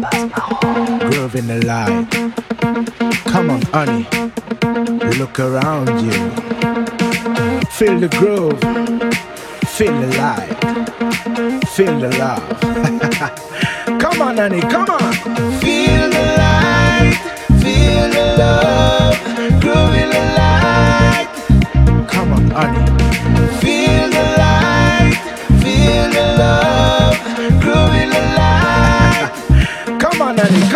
Groove in the light. Come on, honey. Look around you. Feel the groove. Feel the light. Feel the love. come on, honey. Come on. Feel the light. Feel the love. Groove in the light. Come on, honey. Feel on, Annie.